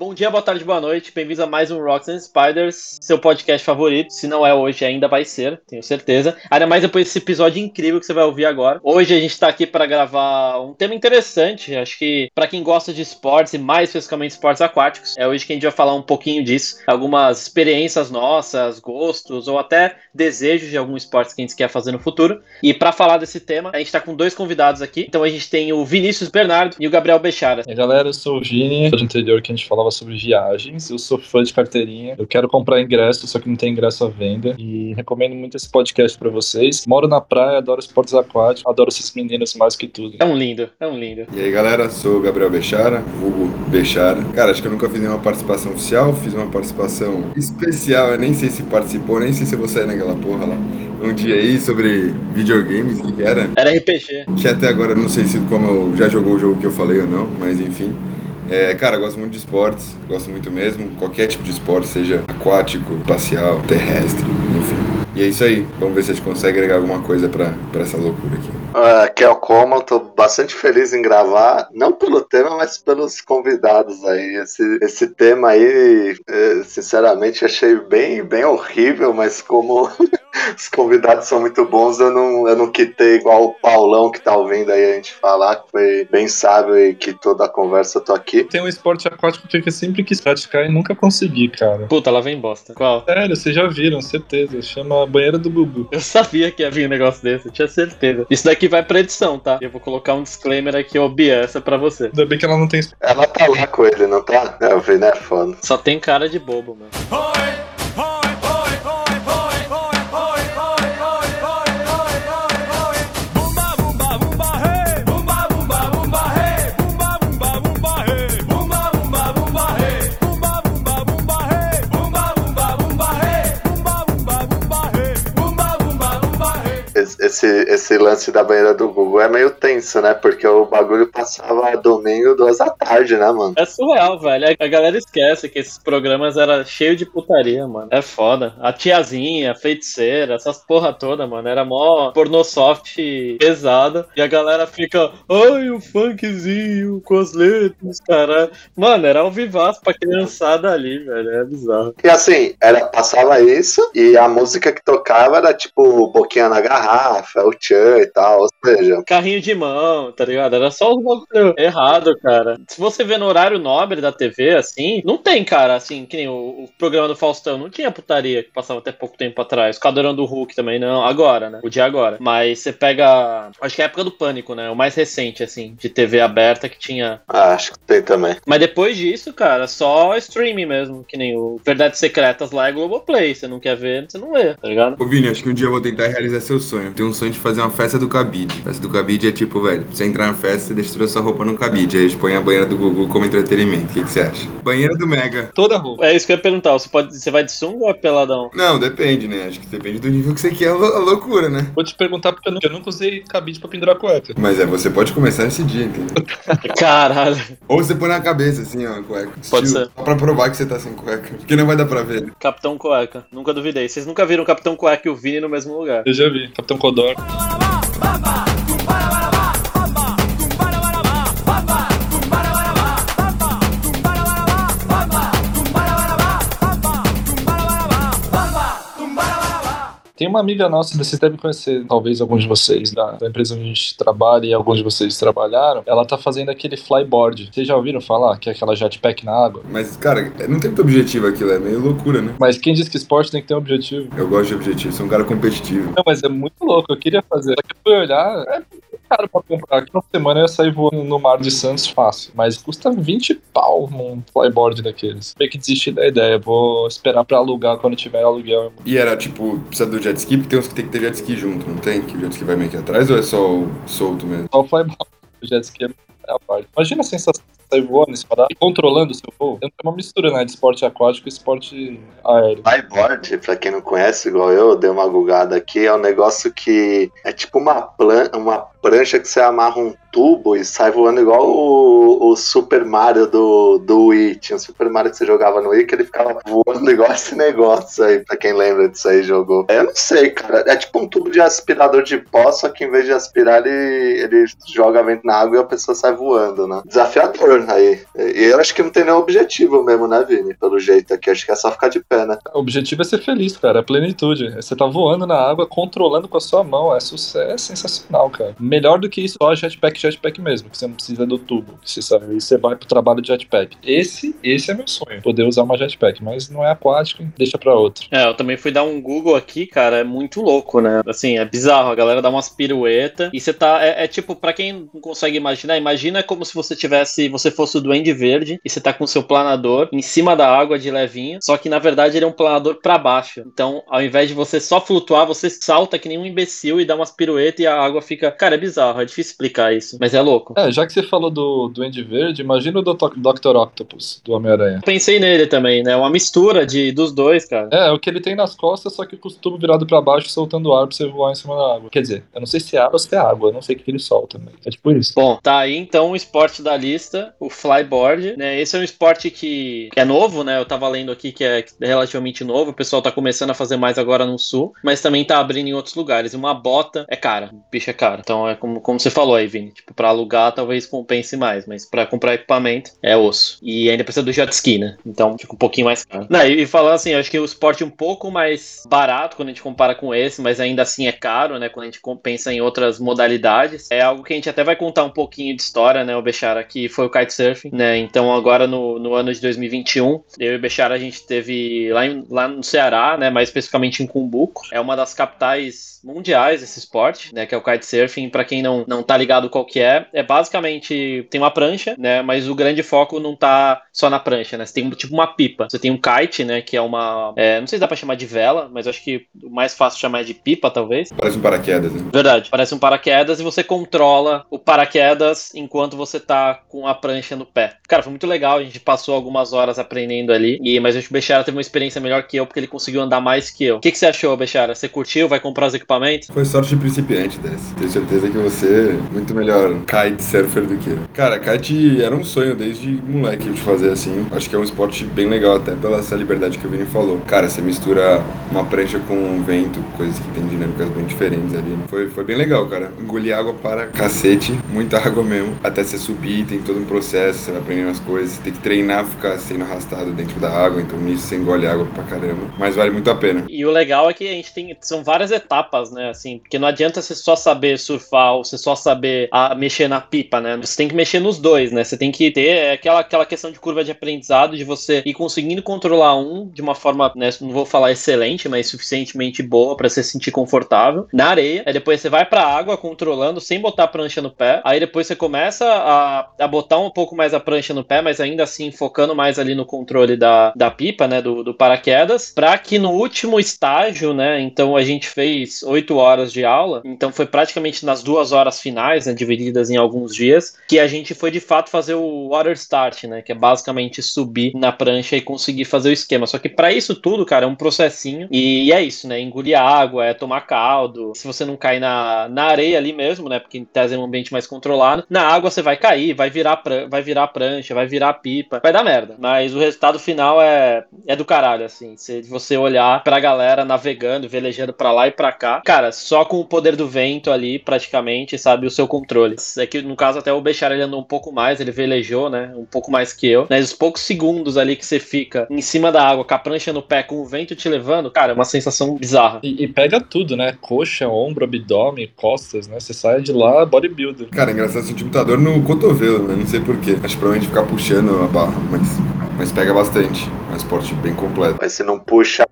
Bom dia, boa tarde, boa noite. Bem-vindos a mais um Rocks and Spiders, seu podcast favorito. Se não é hoje, ainda vai ser, tenho certeza. Ainda mais depois desse episódio incrível que você vai ouvir agora. Hoje a gente tá aqui para gravar um tema interessante. Acho que para quem gosta de esportes e mais especificamente esportes aquáticos, é hoje que a gente vai falar um pouquinho disso. Algumas experiências nossas, gostos ou até desejos de alguns esportes que a gente quer fazer no futuro. E para falar desse tema, a gente tá com dois convidados aqui. Então a gente tem o Vinícius Bernardo e o Gabriel Bechara. E galera, eu sou o Vini, do interior que a gente falava falava sobre viagens. Eu sou fã de carteirinha. Eu quero comprar ingresso, só que não tem ingresso à venda. E recomendo muito esse podcast para vocês. Moro na praia, adoro esportes aquáticos, adoro esses meninos mais que tudo. É um lindo, é um lindo. E aí, galera, sou o Gabriel Bechara, vulgo Bechara. Cara, acho que eu nunca fiz nenhuma participação oficial, fiz uma participação especial. Eu nem sei se participou, nem sei se eu vou sair naquela porra lá um dia aí sobre videogames, o que era? Era RPG. Que até agora não sei se como eu já jogou o jogo que eu falei ou não, mas enfim. É, cara, gosto muito de esportes, gosto muito mesmo. Qualquer tipo de esporte, seja aquático, espacial, terrestre, enfim. E é isso aí. Vamos ver se a gente consegue agregar alguma coisa pra essa loucura aqui. Uh, aqui é o Coma, eu tô bastante feliz em gravar, não pelo tema, mas pelos convidados aí. Esse, esse tema aí, é, sinceramente, achei bem, bem horrível, mas como os convidados são muito bons, eu não, eu não quitei igual o Paulão que tá ouvindo aí a gente falar, que foi bem sábio e que toda a conversa eu tô aqui. Tem um esporte aquático que eu sempre quis praticar e nunca consegui, cara. Puta, lá vem bosta. Qual? Sério, vocês já viram, certeza. Chama Banheira do Bubu. Eu sabia que ia vir um negócio desse, eu tinha certeza. Isso daqui vai pra edição, tá? Eu vou colocar um disclaimer aqui, ó, Bia, essa é pra você. Ainda bem que ela não tem. Ela tá lá com ele, não tá? É, o Vini é foda. Só tem cara de bobo, mano. esse, esse lance da banheira do Google é meio tenso, né? Porque o bagulho passava domingo, duas da tarde, né, mano? É surreal, velho. A galera esquece que esses programas eram cheios de putaria, mano. É foda. A tiazinha, a feiticeira, essas porra toda, mano. Era mó pornosoft pesada. E a galera fica, ai, o funkzinho com as letras, cara. Mano, era um vivaço pra criançada ali, velho. É bizarro. E assim, era, passava isso e a música que tocava era tipo Boquinha na Garrafa, o Tchan e tal, ou seja. Carrinho de mão, tá ligado? Era só os bagulho errado, cara. Se você vê no horário nobre da TV, assim, não tem, cara, assim, que nem o, o programa do Faustão, não tinha putaria que passava até pouco tempo atrás. O Caldeirão do Hulk também, não. Agora, né? O dia agora. Mas você pega. Acho que é a época do Pânico, né? O mais recente, assim, de TV aberta que tinha. Ah, acho que tem também. Mas depois disso, cara, só streaming mesmo. Que nem o Verdades Secretas lá é Globoplay. Você não quer ver, você não vê, tá ligado? Ô Vini, acho que um dia eu vou tentar realizar seu sonho. Tenho um sonho de fazer uma festa do cabide. Festa do cabide é tipo, velho, você entrar na festa, toda a sua roupa no cabide. Aí a gente põe a banheira do Gugu como entretenimento. O que, que você acha? Banheira do Mega. Toda roupa. É isso que eu ia perguntar. Você, pode, você vai de sunga ou é peladão? Não, depende, né? Acho que depende do nível que você quer a, lou- a loucura, né? Vou te perguntar porque eu nunca, eu nunca usei cabide pra pendurar cueca. Mas é, você pode começar esse dia, entendeu? Caralho. Ou você põe na cabeça, assim, ó, a cueca. Pode Estilo, ser. Só pra provar que você tá sem cueca. Porque não vai dar pra ver. Capitão Cueca. Nunca duvidei. Vocês nunca viram Capitão Cueca e o Vini no mesmo lugar. Eu já vi. Capitão Codor. Bamba. Tem uma amiga nossa, vocês devem conhecer, talvez alguns de vocês, da, da empresa onde a gente trabalha e alguns de vocês trabalharam. Ela tá fazendo aquele flyboard. Vocês já ouviram falar? Que é aquela jetpack na água. Mas, cara, não tem muito objetivo aquilo, é meio loucura, né? Mas quem diz que esporte tem que ter um objetivo? Eu gosto de objetivo, sou um cara competitivo. Não, mas é muito louco, eu queria fazer. Só que eu fui olhar, é caro pra comprar. Aqui uma semana eu ia sair voando no mar de Santos fácil. Mas custa 20 pau num flyboard daqueles. Meio que desisti da ideia, vou esperar pra alugar quando tiver aluguel. E era tipo, precisa do jet ski, porque tem uns que tem que ter jet ski junto, não tem? Que o jet ski vai meio que atrás ou é só o solto mesmo? Só o flyboard. O jet ski é a parte. Imagina a sensação de sair voando, espadar, e controlando o seu voo. É uma mistura, né, de esporte aquático e esporte aéreo. Flyboard, pra quem não conhece, igual eu, dei uma gugada aqui, é um negócio que é tipo uma, plan uma prancha que você amarra um tubo e sai voando igual o, o Super Mario do, do Wii. Tinha o Super Mario que você jogava no Wii que ele ficava voando igual esse negócio aí, pra quem lembra disso aí, jogou. Eu não sei, cara. É tipo um tubo de aspirador de pó, só que em vez de aspirar, ele, ele joga vento na água e a pessoa sai voando, né? Desafiador aí. E eu acho que não tem nenhum objetivo mesmo, né, Vini? Pelo jeito aqui. Acho que é só ficar de pé, né? O objetivo é ser feliz, cara. É plenitude. Você tá voando na água, controlando com a sua mão. É, sucesso, é sensacional, cara. Melhor do que isso, só jetpack, jetpack mesmo. Que você não precisa do tubo. Que você sabe. Você vai pro trabalho de jetpack. Esse, esse é meu sonho. Poder usar uma jetpack. Mas não é aquático, deixa pra outro. É, eu também fui dar um Google aqui, cara. É muito louco, né? Assim, é bizarro. A galera dá umas pirueta e você tá. É, é tipo, para quem não consegue imaginar, imagina como se você tivesse. Você fosse o Duende Verde e você tá com seu planador em cima da água de levinho. Só que na verdade ele é um planador para baixo. Então, ao invés de você só flutuar, você salta que nem um imbecil e dá umas piruetas e a água fica. Cara, é bizarro, é difícil explicar isso. Mas é louco. É, já que você falou do Duende Verde, imagina o Dr. Octopus, do Homem-Aranha. Pensei nele também, né? Uma mistura de, dos dois, cara. É, é o que ele tem nas costas, só que com o tubo virado para baixo, soltando ar pra você voar em cima da água. Quer dizer, eu não sei se é água ou se é água, eu não sei o que ele solta, mas é tipo isso. Bom, tá aí então o esporte da lista, o flyboard, né? Esse é um esporte que, é novo, né? Eu tava lendo aqui que é relativamente novo, o pessoal tá começando a fazer mais agora no sul, mas também tá abrindo em outros lugares. Uma bota é cara, o bicho é caro. Então é como, como você falou aí, Vini, tipo, pra alugar talvez compense mais, mas pra comprar equipamento é osso. E ainda precisa do jet ski, né? Então fica um pouquinho mais caro. Não, e, e falando assim, acho que o esporte é um pouco mais barato quando a gente compara com esse, mas ainda assim é caro, né? Quando a gente pensa em outras modalidades. É algo que a gente até vai contar um pouquinho de história, né, o Bechara, que foi o kitesurfing, né? Então agora no, no ano de 2021, eu e o Bechara a gente teve lá, em, lá no Ceará, né, mais especificamente em Cumbuco. É uma das capitais mundiais desse esporte, né, que é o kitesurfing. Para quem não, não tá ligado qual que é, é basicamente tem uma prancha, né, mas o grande foco não tá só na prancha, né? Você tem tipo uma pipa. Você tem um kite, né, que é uma, é, não sei se dá para chamar de vela, mas acho que o mais fácil chamar é de pipa, talvez. Parece um paraquedas, né? Verdade, parece um paraquedas e você controla o paraquedas enquanto você tá com a prancha no pé. Cara, foi muito legal, a gente passou algumas horas aprendendo ali, e, mas acho que o Bechara teve uma experiência melhor que eu, porque ele conseguiu andar mais que eu. O que, que você achou, Bechara? Você curtiu? Vai comprar os equipamentos? Foi sorte de principiante dessa. Tenho certeza que você é muito melhor kite surfer do que eu. Cara, kite era um sonho desde moleque de fazer assim. Acho que é um esporte bem legal, até pela essa liberdade que o Vini falou. Cara, você mistura uma prancha com um vento, coisas que tem dinâmicas bem diferentes ali. Foi, foi bem legal, cara. Engoli água para cacete, muita água mesmo. Até você subir, tem todo um processo, você vai aprendendo as coisas. Tem que treinar, ficar sendo arrastado dentro da água, então nisso você engole água pra caramba. Mas vale muito a pena. E o legal é que a gente tem. São várias etapas, né? Assim, porque não adianta você só saber surfar ou você só saber a, mexer na pipa, né? Você tem que mexer nos dois, né? Você tem que ter aquela, aquela questão de curva de aprendizado, de você ir conseguindo controlar um de uma forma, né? Não vou falar excelente, mas suficientemente boa para você se sentir confortável na areia. Aí depois você vai pra água controlando sem botar a prancha no pé. Aí depois você começa a, a botar um pouco mais a prancha no pé, mas ainda assim focando mais ali no controle da, da pipa, né? Do, do paraquedas. Pra que no último estágio, né? Então a gente fez oito horas de aula. Então foi praticamente nas duas horas finais, né? Divididas em alguns dias, que a gente foi de fato fazer o water start, né? Que é basicamente subir na prancha e conseguir fazer o esquema. Só que para isso tudo, cara, é um processinho. E é isso, né? Engolir água, é tomar caldo. Se você não cair na, na areia ali mesmo, né? Porque em tese é um ambiente mais controlado. Na água você vai cair, vai virar, vai virar prancha, vai virar pipa. Vai dar merda. Mas o resultado final é, é do caralho, assim. Se você olhar pra galera navegando, velejando pra lá e pra cá. Cara, só com o poder do vento ali, praticamente, sabe? O seu controle. É que no caso até o Bechara ele andou um pouco mais, ele velejou, né? Um pouco mais que eu. Mas os poucos segundos ali que você fica em cima da água, com a prancha no pé, com o vento te levando, cara, é uma sensação bizarra. E, e pega tudo, né? Coxa, ombro, abdômen, costas, né? Você sai de lá bodybuilder. Cara, é engraçado sentir muita dor no cotovelo, né? Não sei porquê. Acho que provavelmente ficar puxando a barra, mas, mas pega bastante. Um esporte bem completo. Mas se não puxa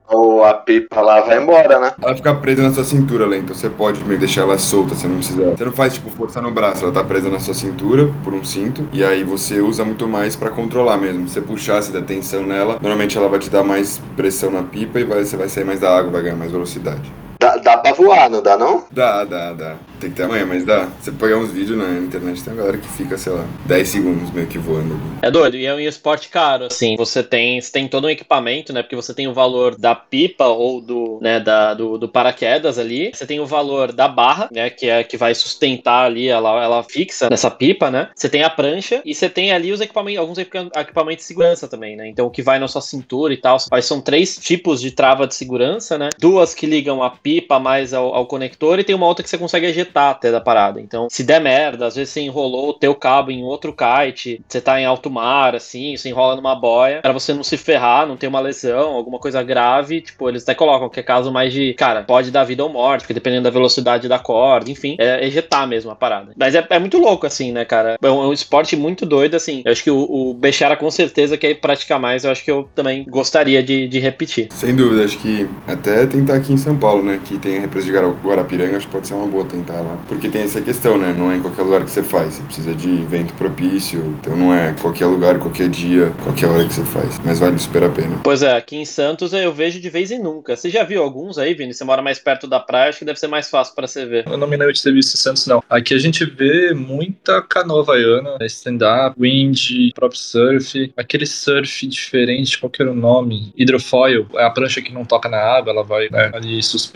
a pipa lá, vai embora, né? Ela fica presa na sua cintura, Lê, então você pode meio deixar ela solta, você não precisa. Você não faz tipo força no braço, ela tá presa na sua cintura por um cinto, e aí você usa muito mais para controlar mesmo. Se você puxar, se der tensão nela, normalmente ela vai te dar mais pressão na pipa e vai, você vai sair mais da água, vai ganhar mais velocidade. Dá, dá pra voar, não dá não? Dá, dá, dá. Tem que ter amanhã, mas dá. Você pegar uns vídeos na internet, tem uma galera que fica, sei lá, 10 segundos meio que voando. ali. É doido, e é um esporte caro, assim. Você tem, você tem todo um equipamento, né? Porque você tem o valor da pipa ou do, né, da, do, do paraquedas ali. Você tem o valor da barra, né? Que é que vai sustentar ali, ela, ela fixa nessa pipa, né? Você tem a prancha e você tem ali os equipamentos, alguns equipa- equipamentos de segurança também, né? Então o que vai na sua cintura e tal. Mas são três tipos de trava de segurança, né? Duas que ligam a pipa mais ao, ao conector e tem uma outra que você consegue ejetar até da parada. Então, se der merda, às vezes você enrolou o teu cabo em outro kite, você tá em alto mar, assim, você enrola numa boia, pra você não se ferrar, não ter uma lesão, alguma coisa grave, tipo, eles até colocam que é caso mais de, cara, pode dar vida ou morte, porque dependendo da velocidade da corda, enfim, é ejetar mesmo a parada. Mas é, é muito louco, assim, né, cara? É um, é um esporte muito doido, assim. Eu acho que o, o Bechara com certeza quer praticar mais, eu acho que eu também gostaria de, de repetir. Sem dúvida, acho que até tentar aqui em São Paulo, né? Que tem a represa de Guara- Guarapiranga, acho que pode ser uma boa tentar lá. Porque tem essa questão, né? Não é em qualquer lugar que você faz. Você precisa de vento propício. Então não é qualquer lugar, qualquer dia, qualquer hora que você faz. Mas vale super a pena. Pois é, aqui em Santos eu vejo de vez em nunca. Você já viu alguns aí, Vini? Você mora mais perto da praia, acho que deve ser mais fácil pra você ver. Eu não me lembro de ter visto em Santos, não. Aqui a gente vê muita canoa havaiana, stand-up, wind, próprio surf, aquele surf diferente, qual que era o nome? Hidrofoil, é a prancha que não toca na água, ela vai né, ali suspensa.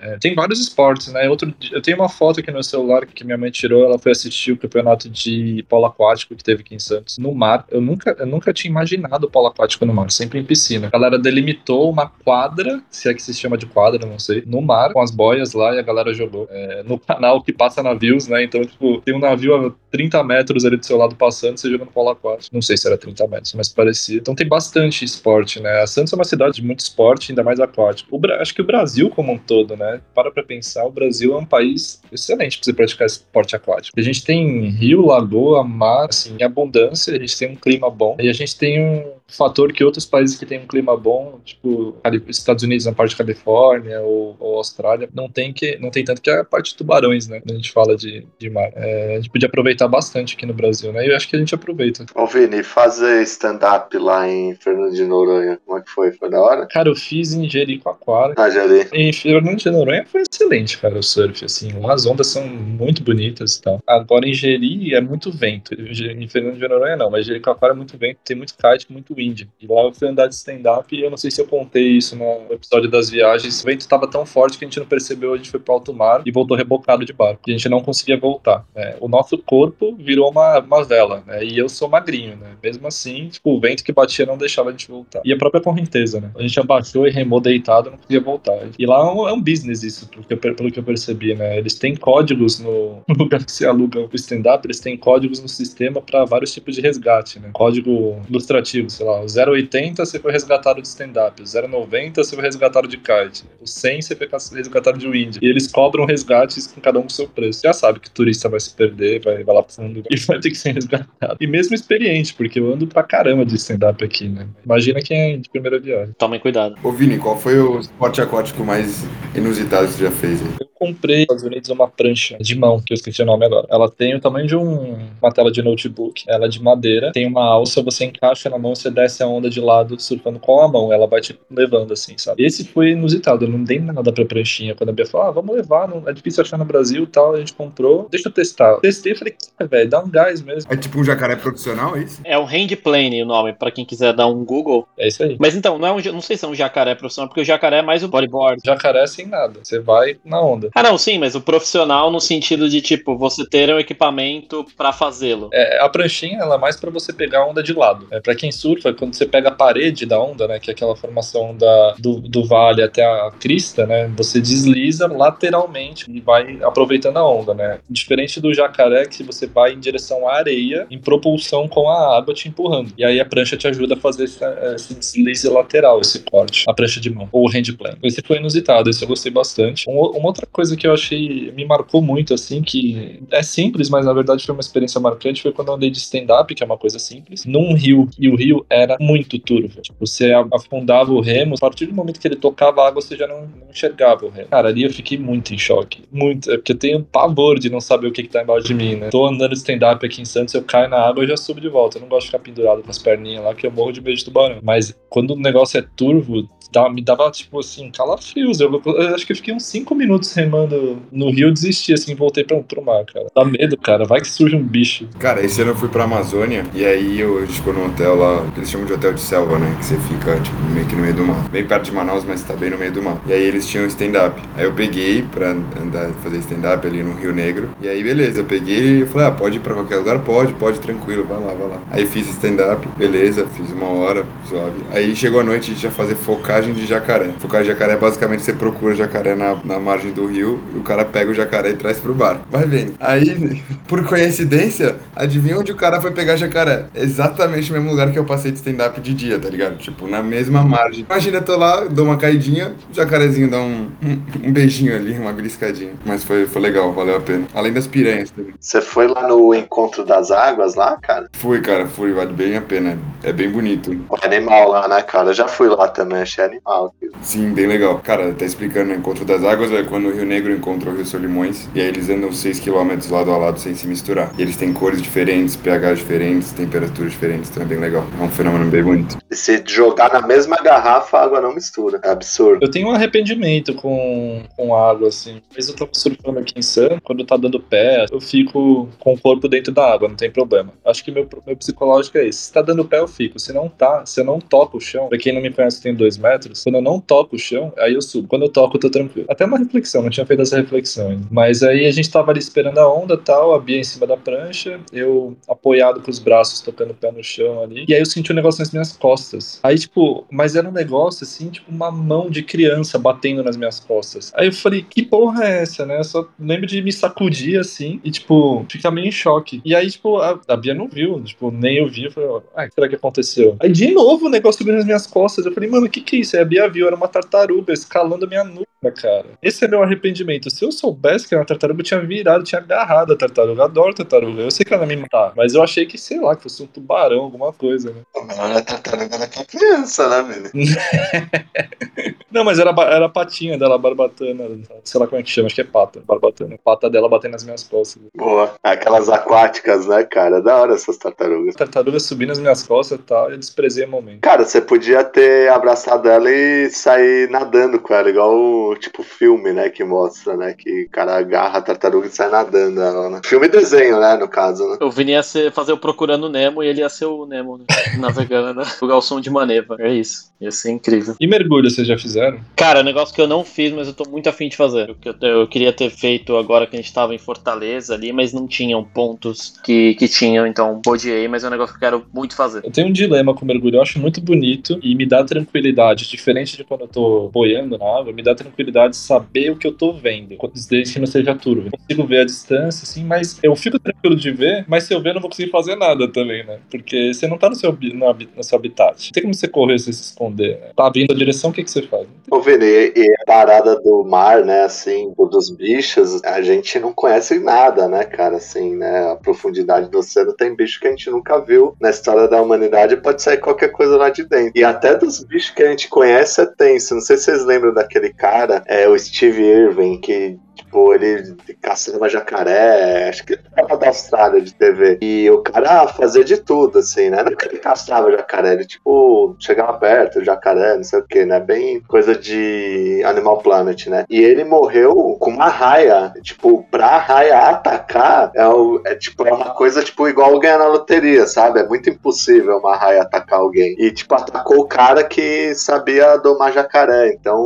É, tem vários esportes, né? Outro, eu tenho uma foto aqui no celular que minha mãe tirou, ela foi assistir o campeonato de polo aquático que teve aqui em Santos, no mar. Eu nunca, eu nunca tinha imaginado polo aquático no mar, sempre em piscina. A galera delimitou uma quadra, se é que se chama de quadra, não sei, no mar, com as boias lá e a galera jogou. É, no canal que passa navios, né? Então, tipo, tem um navio a 30 metros ali do seu lado passando, você joga no polo aquático. Não sei se era 30 metros, mas parecia. Então tem bastante esporte, né? A Santos é uma cidade de muito esporte, ainda mais aquático. O acho que o Brasil como um todo, né? Para pra pensar, o Brasil é um país excelente pra você praticar esporte aquático. A gente tem rio, lagoa, mar, assim, em abundância, a gente tem um clima bom. E a gente tem um fator que outros países que têm um clima bom, tipo Estados Unidos na parte de Califórnia ou, ou Austrália, não tem, que, não tem tanto que a parte de tubarões, né? Quando a gente fala de, de mar. É, a gente podia aproveitar bastante aqui no Brasil, né? E eu acho que a gente aproveita. Ô Vini, fazer stand-up lá em Fernando de Noronha, como é que foi? Foi da hora? Cara, eu fiz em Jericoacoara. Ah, Jari. Em Fernando de Noronha foi excelente, cara, o surf, assim. Lá as ondas são muito bonitas e tal. Agora em Jeri é muito vento. Em Fernando de Noronha não, mas Jericoacoara é muito vento, tem muito kite, muito wind. E lá eu fui andar de stand-up e eu não sei se eu contei isso no episódio das viagens. O vento tava tão forte que a gente não percebeu, a gente foi pro alto mar e voltou rebocado de barco. E a gente não conseguia voltar. né? O nosso corpo virou uma, uma vela, né? E eu sou magrinho, né? Mesmo assim, tipo, o vento que batia não deixava a gente voltar. E a própria correnteza, né? A gente abaixou e remou deitado, não conseguia voltar. E lá é um, é um business isso, pelo que, eu, pelo que eu percebi, né? Eles têm códigos no, lugar que você aluga o stand-up, eles têm códigos no sistema para vários tipos de resgate, né? Código ilustrativo, sei lá, o 080 você foi resgatado de stand-up, o 090 você foi resgatado de kite, o 100 você foi resgatado de wind. E eles cobram resgates com cada um com seu preço. Já sabe que o turista vai se perder, vai, vai lá pro fundo e vai ter que ser resgatado. E mesmo experiente, porque eu ando pra caramba de stand-up aqui, né? Imagina quem é de primeira viagem. Tomem cuidado. Ô Vini, qual foi o esporte aquático mais inusitado que você já fez aí? Comprei nos Estados Unidos uma prancha de mão, que eu esqueci o nome agora. Ela tem o tamanho de um, uma tela de notebook. Ela é de madeira, tem uma alça, você encaixa na mão, você desce a onda de lado surfando com a mão. Ela vai te levando assim, sabe? Esse foi inusitado, eu não dei nada pra pranchinha. Quando a Bia falou, ah, vamos levar, não, é difícil achar no Brasil e tal, a gente comprou. Deixa eu testar. Testei e falei, cara, velho, dá um gás mesmo. É tipo um jacaré profissional, é isso? É um handplane o nome, pra quem quiser dar um Google. É isso aí. Mas então, não, é um, não sei se é um jacaré profissional, porque o jacaré é mais o bodyboard. Jacaré sem nada. Você vai na onda. Ah, não, sim, mas o profissional no sentido de, tipo, você ter um equipamento pra fazê-lo. É, a pranchinha ela é mais pra você pegar a onda de lado. É para quem surfa, quando você pega a parede da onda, né, que é aquela formação da, do, do vale até a crista, né, você desliza lateralmente e vai aproveitando a onda, né. Diferente do jacaré que você vai em direção à areia em propulsão com a água te empurrando. E aí a prancha te ajuda a fazer esse, esse deslize lateral, esse corte, a prancha de mão ou o handplane. Esse foi inusitado, esse eu gostei bastante. Um- uma outra coisa que eu achei, me marcou muito, assim, que é simples, mas na verdade foi uma experiência marcante, foi quando eu andei de stand-up, que é uma coisa simples, num rio, e o rio era muito turvo. Tipo, você afundava o remo, a partir do momento que ele tocava a água, você já não, não enxergava o remo. Cara, ali eu fiquei muito em choque. Muito. É porque eu tenho pavor de não saber o que, que tá embaixo de mim, né? Tô andando de stand-up aqui em Santos, eu caio na água e já subo de volta. Eu não gosto de ficar pendurado com as perninhas lá, que eu morro de medo de tubarão. Mas quando o negócio é turvo, dá, me dava, tipo assim, calafrios. Eu, eu, acho que eu fiquei uns 5 minutos remando no rio, desisti, assim, voltei pra, pro mar, cara. Dá medo, cara. Vai que surge um bicho. Cara, esse ano eu fui pra Amazônia e aí eu, a gente ficou num hotel lá, que eles chamam de hotel de selva, né? Que você fica, tipo, meio que no meio do mar. Bem perto de Manaus, mas tá bem no meio do mar. E aí eles tinham stand-up. Aí eu peguei pra andar, fazer stand-up ali no Rio Negro. E aí, beleza, eu peguei e falei, ah, pode ir pra qualquer lugar? Pode, pode, tranquilo, vai lá, vai lá. Aí fiz stand-up, beleza, fiz uma hora, suave. Aí chegou a noite, gente ia fazer focagem de jacaré. Focagem de jacaré, basicamente, você procura jacaré na, na margem do rio e o cara pega o jacaré e traz pro bar. Vai vendo. Aí, por coincidência, adivinha onde o cara foi pegar jacaré? Exatamente no mesmo lugar que eu passei de stand-up de dia, tá ligado? Tipo, na mesma margem. Imagina, eu tô lá, dou uma caidinha, o jacarezinho dá um, um, um beijinho ali, uma beliscadinha. Mas foi, foi legal, valeu a pena. Além das piranhas também. Você foi lá no Encontro das Águas lá, cara? Fui, cara, fui, vale bem a pena. É bem bonito. É animal lá, né, cara? Eu já fui lá também, achei animal. Sim, bem legal. Cara, tá explicando o Encontro das Águas é quando o Rio Negro encontra o Rio Solimões. E aí eles andam 6km lado a lado sem se misturar. E eles têm cores diferentes, pH diferentes, temperaturas diferentes, então é bem legal. É um fenômeno bem bonito. E se jogar na mesma garrafa, a água não mistura. É absurdo. Eu tenho um arrependimento com, com água, assim. Mas eu tô surfando aqui em San, quando tá dando pé, eu fico com o corpo dentro da água, não tem problema. Acho que meu, meu psicológico é esse. Se tá dando pé, eu fico. Se não tá, se eu não toco o chão, pra quem não me conhece, tem dois metros, quando eu não toco o chão, aí eu subo. Quando eu toco, eu tô tranquilo. Até uma reflexão, não tinha feito essa reflexão. Mas aí a gente tava ali esperando a onda tal, a Bia em cima da prancha, eu apoiado com os braços, tocando o pé no chão ali. E aí eu senti um negócio nas minhas costas. Aí, tipo, mas era um negócio assim, tipo, uma mão de criança batendo nas minhas costas. Aí eu falei, que porra é essa, né? Eu só lembro de me sacudir assim e, tipo, ficar meio em choque. E aí, tipo, a, a Bia não viu, tipo, nem eu vi. Eu falei, ah, será que aconteceu? Aí de novo o negócio subindo nas minhas costas. Eu falei, mano, o que que é isso? Aí a Bia viu, era uma tartaruga escalando a minha nuca, cara. Esse é meu arrependimento. Se eu soubesse que era uma tartaruga, eu tinha virado, tinha agarrado a tartaruga. Eu adoro tartaruga. Eu sei que ela ia me matar, mas eu achei que, sei lá, que fosse um tubarão, alguma coisa, né? Não, a tartaruga daquela criança, né, menino? Não, mas era, era a patinha dela, a barbatana. Sei lá como é que chama, acho que é pata. Barbatana. Pata dela batendo nas minhas costas. Boa. Aquelas aquáticas, né, cara? Da hora essas tartarugas. A tartaruga subindo nas minhas costas e tal, eu desprezei o momento. Cara, você podia ter abraçado ela e sair nadando com ela, igual o tipo filme, né, que mostra, né, que o cara agarra a tartaruga e sai nadando ela, né? Filme e desenho, né, no caso, né? O Vini ia ser, fazer o Procurando Nemo e ele ia ser o Nemo, né? navegando, né? O Galção de Maneva. É isso. Ia ser incrível. E mergulho, vocês já fizeram? Cara, negócio que eu não fiz, mas eu tô muito afim de fazer. Eu, eu, eu queria ter feito agora que a gente tava em Fortaleza ali, mas não tinham pontos que, que tinham, então odiei, mas é um negócio que eu quero muito fazer. Eu tenho um dilema com mergulho, eu acho muito bonito e me dá tranquilidade, diferente de quando eu tô boiando na água, me dá tranquilidade saber o que eu tô vendo, desde que não seja turvo. Consigo ver a distância, assim, mas eu fico tranquilo de ver, mas se eu ver, eu não vou conseguir fazer nada também, né? Porque você não tá no seu, no, no seu habitat. Não tem como você correr, você se esconder, né? Tá vindo a direção, o que, que você faz? Ô, Vini, e a parada do mar, né, assim, dos bichos, a gente não conhece nada, né, cara, assim, né, a profundidade do oceano tem bicho que a gente nunca viu na história da humanidade, pode sair qualquer coisa lá de dentro. E até dos bichos que a gente conhece é tenso. Não sei se vocês lembram daquele cara, é o Steve Irving, que Tipo, ele caçava jacaré, acho que era da Austrália de TV. E o cara fazia de tudo, assim, né? Não é que ele caçava jacaré, ele, tipo, chegava perto, jacaré, não sei o que, né? Bem coisa de Animal Planet, né? E ele morreu com uma raia. Tipo, pra raia atacar, é, o, é tipo, é uma coisa, tipo, igual ganhar na loteria, sabe? É muito impossível uma raia atacar alguém. E, tipo, atacou o cara que sabia domar jacaré. Então,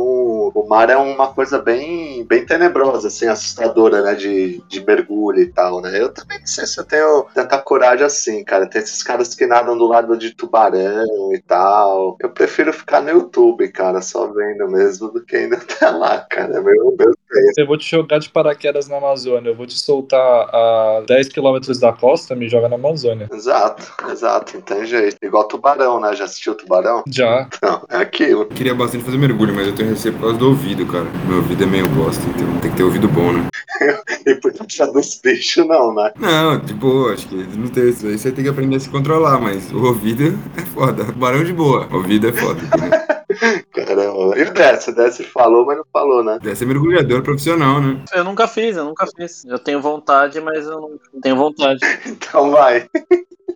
o mar é uma coisa bem, bem tenebrosa assim, assustadora, né? De, de mergulho e tal, né? Eu também não sei se eu tenho tanta coragem assim, cara. Tem esses caras que nadam do lado de tubarão e tal. Eu prefiro ficar no YouTube, cara, só vendo mesmo, do que ainda até lá, cara. Meu, isso. Eu vou te jogar de paraquedas na Amazônia, eu vou te soltar a 10 km da costa, me joga na Amazônia. Exato, exato, não tem jeito. Igual tubarão, né? Já assistiu tubarão? Já. Não, é aquilo. Queria bastante fazer mergulho, mas eu tenho receio por causa do ouvido, cara. Meu ouvido é meio bosta, então tem que ter ouvido bom, né? E por causa dos bichos, não, né? Não, de boa, acho que não tem isso aí. Você tem que aprender a se controlar, mas o ouvido é foda. Barão de boa. Ouvido é foda. Caramba. E o Desce? O Desce falou, mas não falou, né? Deve ser mergulhador profissional, né? Eu nunca fiz, eu nunca fiz. Eu tenho vontade, mas eu não tenho vontade. Então vai.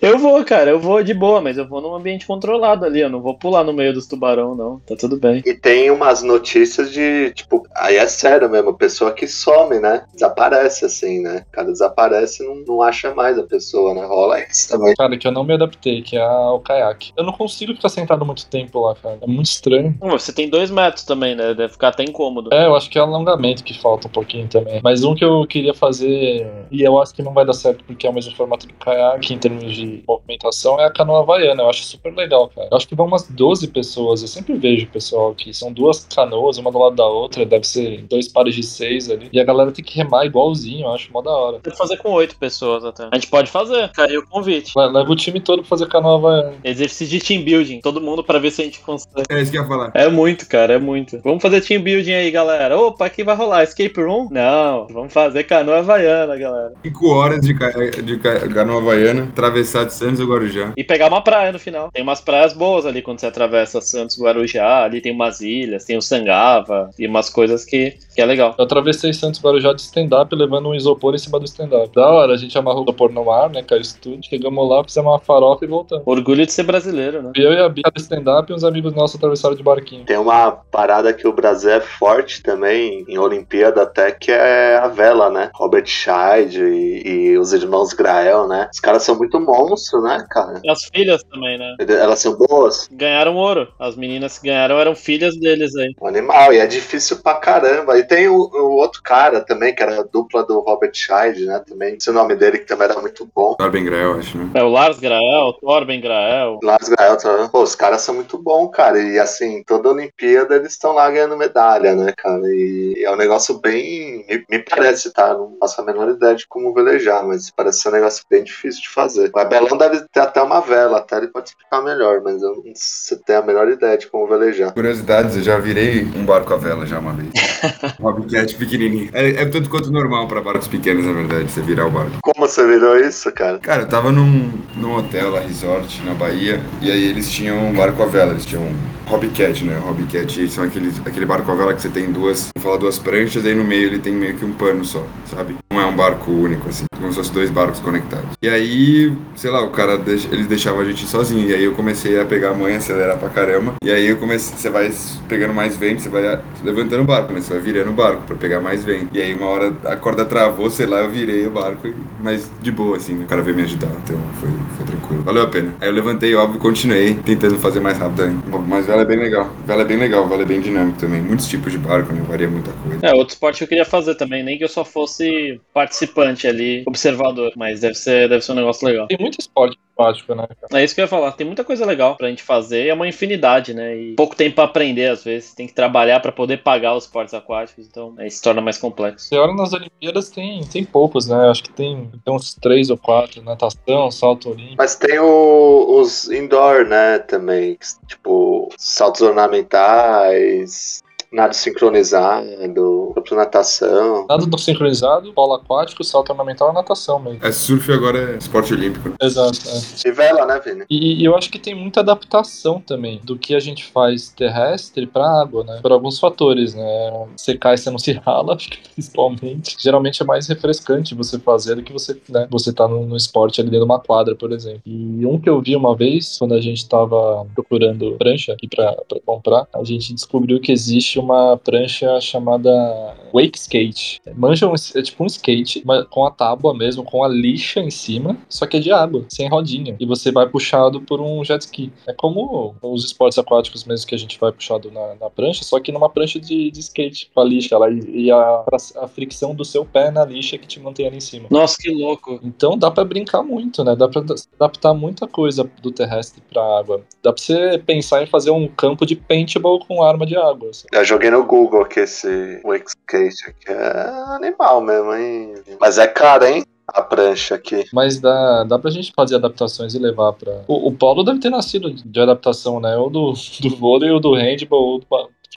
Eu vou, cara, eu vou de boa, mas eu vou num ambiente controlado ali. Eu não vou pular no meio dos tubarão, não. Tá tudo bem. E tem umas notícias de, tipo, aí é sério mesmo, pessoa que some, né? Desaparece, assim, né? O cara desaparece e não, não acha mais a pessoa, né? Rola isso também. Cara, que eu não me adaptei, que é o caiaque. Eu não consigo ficar sentado muito tempo lá, cara. É muito estranho. Hum, Você tem dois metros também, né? Deve ficar até incômodo. É, eu acho que é alongamento que falta um pouquinho também. Mas um que eu queria fazer, e eu acho que não vai dar certo porque é o mesmo formato do caiaque em termos de movimentação, é a canoa havaiana. Eu acho super legal, cara. Eu acho que vão umas 12 pessoas. Eu sempre vejo pessoal que são duas canoas, uma do lado da outra, deve ser dois pares de seis ali. E a galera tem que remar igualzinho, eu acho mó da hora. Pode fazer com oito pessoas até. A gente pode fazer. Caiu o convite. Le- Leva o time todo pra fazer canoa havaiana. Exercício de team building. Todo mundo pra ver se a gente consegue. É isso que eu ia falar. É muito, cara, é muito. Vamos fazer team building aí, galera. Opa, aqui vai rolar escape room? Não, vamos fazer canoa havaiana, galera. Cinco horas de, ca... de ca... canoa havaiana, atravessar de Santos a Guarujá. E pegar uma praia no final. Tem umas praias boas ali quando você atravessa Santos, Guarujá. Ali tem umas ilhas, tem o Sangava e umas coisas que, que é legal. Eu atravessei Santos Guarujá de stand-up levando um isopor em cima do stand-up. Da hora, a gente amarrou o isopor no ar, né, caiu isso tudo. Chegamos lá, fizemos uma farofa e voltamos. Orgulho de ser brasileiro, né? Eu e a Bia de stand-up e uns amigos nossos atravessaram de barquinho. Tem uma parada que o Brasil é forte também, em Olimpíada até, que é a vela, né? Robert Scheid e, e os irmãos Grael, né? Os caras são muito monstros, né, cara? As filhas também, né? Elas são boas. Ganharam ouro. As meninas que ganharam eram filhas deles aí. Um animal, e é difícil pra caramba. E tem o, o outro cara também, que era a dupla do Robert Scheid, né? Também, esse é o nome dele, que também era muito bom. Torben Grael, acho, né? É o Lars Grael, Torben Grael. Lars Grael, tá- pô, os caras são muito bons, cara. E assim, toda Olimpíada eles estão lá ganhando medalha, né, cara? E é um negócio bem. Me, me parece, tá? Não faço a menor ideia de como velejar, mas parece ser um negócio bem difícil de fazer. Abelão deve ter até uma vela, até ele pode explicar melhor, mas eu não sei se tem a menor ideia de como velejar. Curiosidades, eu já virei um barco à vela já uma vez. um hobbycat pequenininho. É, é tanto quanto normal pra barcos pequenos, na verdade, você virar o barco. Como você virou isso, cara? Cara, eu tava num, num hotel lá, resort, na Bahia, e aí eles tinham um barco à vela, eles tinham um hobbycat, né? Hobbycat são aqueles, aquele barco à vela que você tem duas, vamos falar duas pranchas, e aí no meio ele tem meio que um pano só, sabe? Não é um barco único, assim, como se fossem dois barcos conectados. E aí, sei lá, o cara, deixa, eles deixavam a gente sozinho, e aí eu comecei a pegar a mãe, acelerar pra caramba, e aí eu comecei, você vai pegando mais vento, você vai levantando o barco, né? Você vai virando o barco pra pegar mais vento. E aí uma hora a corda travou, sei lá, eu virei o barco, mas de boa, assim, né? o cara veio me ajudar, então foi, foi tranquilo. Valeu a pena. Aí eu levantei, óbvio, continuei tentando fazer mais rápido ainda. Mas vela é bem legal. Vela é bem legal, vela é bem dinâmico também. Muitos tipos de barco, né? Varia muita coisa. É, outro esporte que eu queria fazer também, nem que eu só fosse participante ali, observador, mas deve ser, deve ser um negócio legal. Tem muito esporte aquático, né, cara? É isso que eu ia falar, tem muita coisa legal pra gente fazer, e é uma infinidade, né? E pouco tempo pra aprender, às vezes, tem que trabalhar pra poder pagar os esportes aquáticos, então aí se torna mais complexo. Você olha nas Olimpíadas, tem, tem poucos, né? Acho que tem, tem uns três ou quatro. Natação, salto olímpico. Mas tem o- os indoor, né, também. Tipo, saltos ornamentais, nado sincronizado, própria natação. Nada do sincronizado, polo aquático, salto ornamental e natação mesmo. É surf agora é esporte olímpico. né? Exato, é. E vela, né, Vini? E, e eu acho que tem muita adaptação também do que a gente faz terrestre pra água, né? Por alguns fatores, né? Você cai, você não se rala, acho que principalmente. Geralmente é mais refrescante você fazer do que você, né? Você tá no, no esporte ali dentro de uma quadra, por exemplo. E um que eu vi uma vez, quando a gente tava procurando prancha aqui pra, pra comprar, a gente descobriu que existe uma prancha chamada Wake Skate. Manja um, é tipo um skate, mas com a tábua mesmo, com a lixa em cima, só que é de água, sem rodinha. E você vai puxado por um jet ski. É como os esportes aquáticos mesmo que a gente vai puxado na, na prancha, só que numa prancha de, de skate, com a lixa lá, e, e a, a fricção do seu pé na lixa que te mantém ali em cima. Nossa, que louco. Então dá pra brincar muito, né? Dá pra da- adaptar muita coisa do terrestre pra água. Dá pra você pensar em fazer um campo de paintball com arma de água. assim. A joguei no Google aqui esse Skate aqui. É animal mesmo, hein? Mas é caro, hein? A prancha aqui. Mas dá, dá pra gente fazer adaptações e levar pra. O, o Paulo deve ter nascido de adaptação, né? Ou do, do vôlei, ou do handball, ou do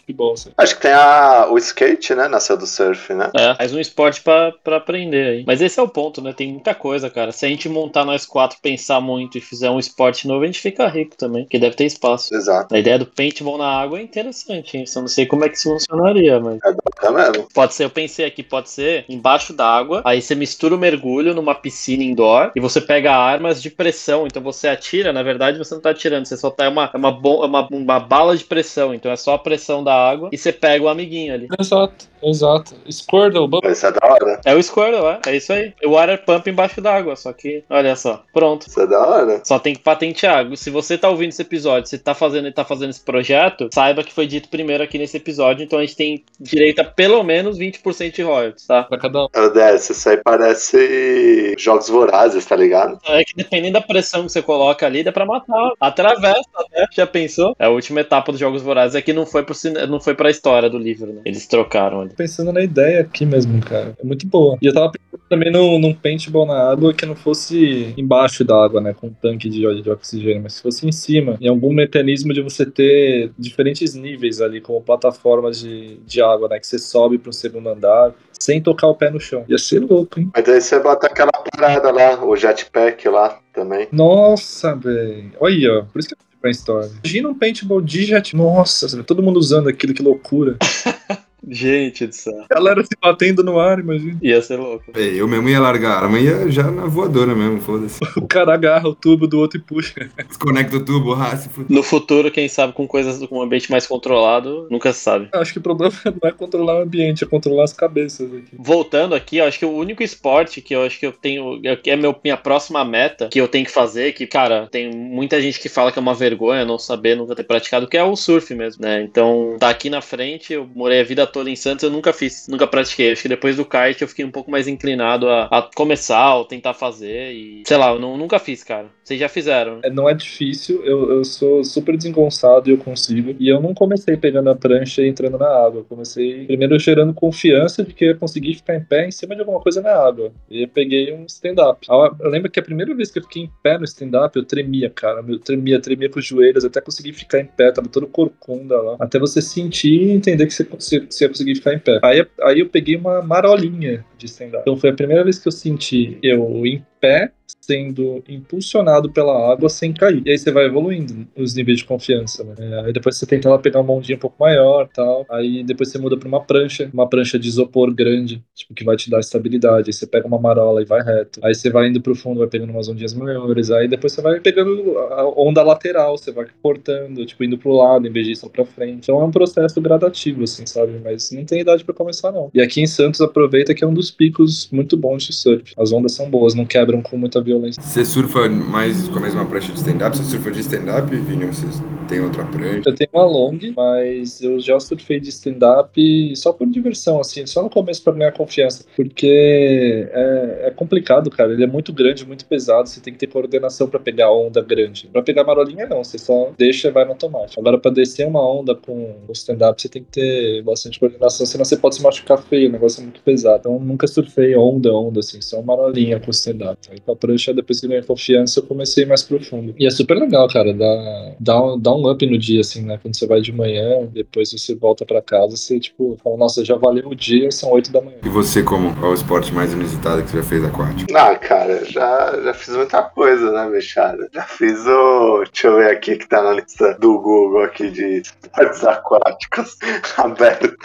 futebol. assim. Acho que tem a, o skate, né? Nasceu do surf, né? É, mais um esporte pra, pra aprender aí. Mas esse é o ponto, né? Tem muita coisa, cara. Se a gente montar nós quatro, pensar muito e fizer um esporte novo, a gente fica rico também, porque deve ter espaço. Exato. A ideia do paintball na água é interessante, hein? Só não sei como é que isso funcionaria, mas. É mesmo. Pode ser, eu pensei aqui, pode ser embaixo d'água, aí você mistura o mergulho numa piscina indoor e você pega armas de pressão. Então você atira, na verdade você não tá atirando, você só tá é uma, é uma, bom, é uma, uma bala de pressão. Então é só a pressão da água e você pega o amiguinho ali. Exato, exato. Squirtle, Isso é da hora. É o Squirtle, é, é isso aí. O water pump embaixo d'água, só que, olha só, pronto. Isso é da hora. Só tem que patentear. Se você tá ouvindo esse episódio, se tá fazendo, tá fazendo esse projeto, saiba que foi dito primeiro aqui nesse episódio, então a gente tem direito a pelo menos 20% de royalties, tá? pra cada um. Meu Deus, isso aí parece jogos vorazes, tá ligado? É que dependendo da pressão que você coloca ali, dá pra matar. Atravessa, né? Já pensou? É a última etapa dos Jogos Vorazes é que não foi, pro cine... não foi pra história do livro, né? Eles trocaram ali. Pensando na ideia aqui mesmo, cara. É muito boa. E eu tava pensando também num, num paintball na água que não fosse embaixo da água, né? Com um tanque de, de oxigênio, mas se fosse em cima. Em algum mecanismo de você ter diferentes níveis ali, como plataformas de, de água, né? Que você sobe para um segundo andar sem tocar o pé no chão. Ia ser louco, hein? Mas aí você bota aquela parada lá, o jetpack lá também. Nossa, velho. Olha, ó. Por isso que eu brainstorm. Imagina um paintball jet. Nossa, todo mundo usando aquilo, que loucura. Gente do céu. Galera se batendo no ar, imagina. Ia ser louco. É, Eu mesmo ia largar a arma, ia já na voadora mesmo, foda-se. O cara agarra o tubo do outro e puxa. Desconecta o tubo, ah, fuder. No futuro, quem sabe com coisas com um ambiente mais controlado, nunca se sabe. Acho que o problema não é controlar o ambiente, é controlar as cabeças aqui. Voltando aqui, eu acho que o único esporte que eu acho que eu tenho, que é meu, minha próxima meta, que eu tenho que fazer, que, cara, tem muita gente que fala que é uma vergonha não saber, nunca ter praticado, que é o surf mesmo, né? Então, tá aqui na frente, eu morei a vida toda em Santos, eu nunca fiz, nunca pratiquei. Acho que depois do kart eu fiquei um pouco mais inclinado a, a começar ou tentar fazer e, sei lá, eu não- nunca fiz, cara. Vocês já fizeram? É, Não é difícil, eu, eu sou super desengonçado e eu consigo. E eu não comecei pegando a prancha e entrando na água. Eu comecei primeiro gerando confiança de que eu ia conseguir ficar em pé em cima de alguma coisa na água. E eu peguei um stand-up. Ah, Eu lembro que a primeira vez que eu fiquei em pé no stand-up, eu tremia, cara. Eu tremia, tremia com os joelhos, até conseguir ficar em pé. Tava todo corcunda lá. Até você sentir e entender que você, você, você ia conseguir ficar em pé. Aí, aí eu peguei uma marolinha de stand-up. Então foi a primeira vez que eu senti eu em pé sendo impulsionado pela água sem cair. E aí você vai evoluindo os níveis de confiança, né? É, aí depois você tenta lá pegar uma ondinha um pouco maior tal. Aí depois você muda pra uma prancha, uma prancha de isopor grande, tipo, que vai te dar estabilidade. Aí você pega uma marola e vai reto. Aí você vai indo pro fundo, vai pegando umas ondinhas maiores. Aí depois você vai pegando a onda lateral, você vai cortando, tipo, indo pro lado em vez de ir só pra frente. Então é um processo gradativo, assim, sabe? Mas não tem idade pra começar, não. E aqui em Santos aproveita que é um dos picos muito bons de surf. As ondas são boas, não quebram com muita violência. Você surfa mais com a mesma prancha de stand-up? Você surfa de stand-up, Vini? Ou você tem outra prancha? Eu tenho uma long, mas eu já surfei de stand-up só por diversão, assim, só no começo pra ganhar confiança. Porque é, é complicado, cara. Ele é muito grande, muito pesado. Você tem que ter coordenação pra pegar onda grande. Pra pegar marolinha, não. Você só deixa e vai no automático. Agora, pra descer uma onda com o stand-up, você tem que ter bastante coordenação, senão você pode se machucar feio. O negócio é muito pesado. Então, eu nunca surfei onda, onda, assim, só marolinha com stand-up. Aí com a prancha, depois que eu ganhei confiança, eu comecei mais profundo. E é super legal, cara. Dá, dá, um- dá um up no dia, assim, né? Quando você vai de manhã, depois você volta pra casa, você, tipo, fala, nossa, já valeu o dia, são 8 da manhã. E você, como? Qual é o esporte mais inusitado que você já fez aquático? Ah, cara, já, já fiz muita coisa, né, bichada? Já fiz o. Deixa eu ver aqui que tá na lista do Google aqui de esportes aquáticos aberto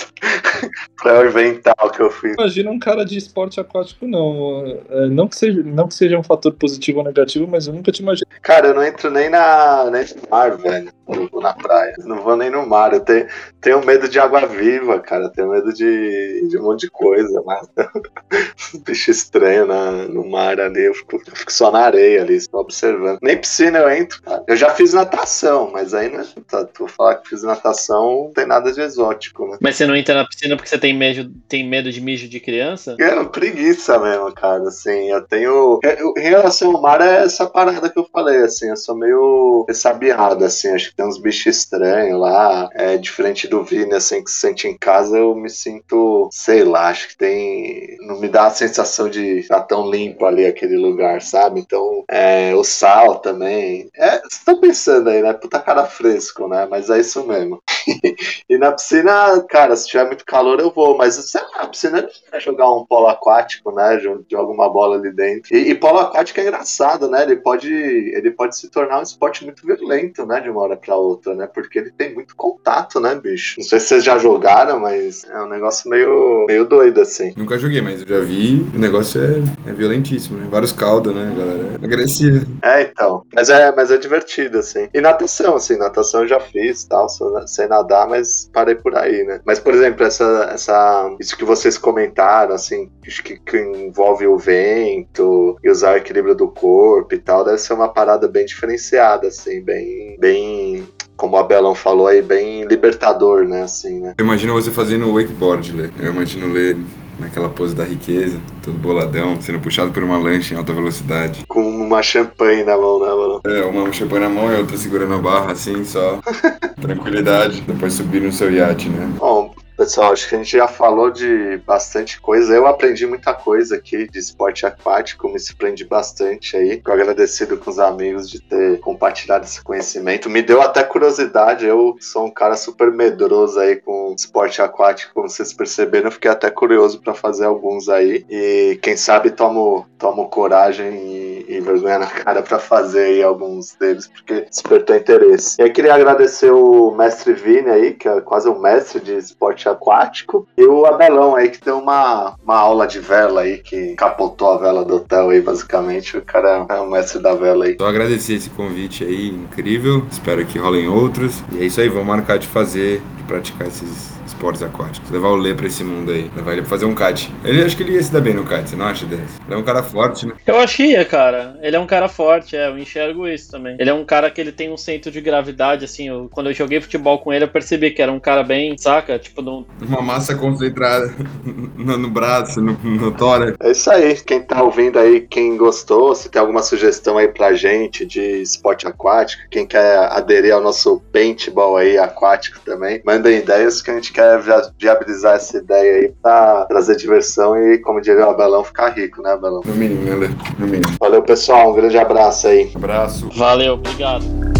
pra eu inventar o que eu fiz. Imagina um cara de esporte aquático, não. É, não, que seja, não que seja um fator positivo ou negativo, mas eu nunca te imaginei. Cara, eu não entro nem, na, nem no mar, velho. Eu vou na praia. Não vou nem no mar. Eu tenho, tenho medo de água viva, cara. Eu tenho medo de, de um monte de coisa, mas. Bicho estranho na, no mar ali. Eu fico, eu fico só na areia ali, só observando. Nem piscina eu entro, cara. Eu já fiz natação, mas aí não é. Tá, tu falar que fiz natação, não tem nada de exótico, né? Mas você não entra na piscina porque você tem medo, tem medo de mijo de criança? É preguiça mesmo, cara. Assim, eu tenho meio. Em relação ao mar, é essa parada que eu falei, assim, eu sou meio ressabiado, assim, acho que tem uns bichos estranhos lá. É diferente do Vini, assim, que se sente em casa, eu me sinto, sei lá, acho que tem. Não me dá a sensação de estar tão limpo ali aquele lugar, sabe? Então, é, o sal também. É, vocês estão pensando aí, né? Puta cara fresco, né? Mas é isso mesmo. e na piscina, cara, se tiver muito calor eu vou, mas sei lá, a piscina é jogar um polo aquático, né? Joga uma bola ali dentro. E, e, polo aquático é engraçado, né? Ele pode, ele pode se tornar um esporte muito violento, né? De uma hora pra outra, né? Porque ele tem muito contato, né, bicho? Não sei se vocês já jogaram, mas é um negócio meio, meio doido, assim. Nunca joguei, mas eu já vi. O negócio é, é violentíssimo, né? Vários caldos, né, galera? É agressivo. É, então. Mas é, mas é divertido, assim. E natação, assim, natação eu já fiz, tal, sem nadar, mas parei por aí, né? Mas, por exemplo, essa, essa, isso que vocês comentaram, assim, que, que envolve o vento e usar o equilíbrio do corpo e tal, deve ser uma parada bem diferenciada, assim, bem, bem como o Abelão falou aí, bem libertador, né? Assim, né? Eu imagino você fazendo wakeboard, Lê. Eu imagino ler naquela pose da riqueza, todo boladão, sendo puxado por uma lancha em alta velocidade. Com uma champanhe na mão, né, mano? É, uma champanhe na mão e outra segurando a barra, assim, só. Tranquilidade. Depois subir no seu iate, né? Bom, Pessoal, acho que a gente já falou de bastante coisa. Eu aprendi muita coisa aqui de esporte aquático, me surpreendi bastante aí. Fico agradecido com os amigos de ter compartilhado esse conhecimento. Me deu até curiosidade. Eu sou um cara super medroso aí com esporte aquático, como vocês perceberam. Fiquei até curioso para fazer alguns aí. E quem sabe tomo, tomo coragem e, e vergonha na cara para fazer aí alguns deles, porque despertou interesse. E aí queria agradecer o mestre Vini aí, que é quase um mestre de esporte esporte aquático. E o Abelão aí, que tem uma, uma aula de vela aí, que capotou a vela do hotel aí, basicamente. O cara é o mestre da vela aí. Só agradecer esse convite aí, incrível. Espero que rolem outros. E é isso aí, vamos marcar de fazer, de praticar esses esportes aquáticos. Levar o Lê pra esse mundo aí. Levar ele pra fazer um kite. Ele acho que ele ia se dar bem no kite, você não acha, Denis? Ele é um cara forte, né? Eu achei, cara. Ele é um cara forte, é. Eu enxergo isso também. Ele é um cara que ele tem um centro de gravidade, assim. Eu, quando eu joguei futebol com ele, eu percebi que era um cara bem, saca? Tipo, no... Uma massa concentrada no, no braço, no, no tórax. É isso aí. Quem tá ouvindo aí, quem gostou, se tem alguma sugestão aí pra gente de esporte aquático, quem quer aderir ao nosso paintball aí aquático também, mandem ideias que a gente quer viabilizar essa ideia aí pra trazer diversão e, como diria o Abelão, ficar rico, né, Abelão? No mínimo, né, No mínimo. Valeu, pessoal. Um grande abraço aí. Abraço. Valeu, obrigado.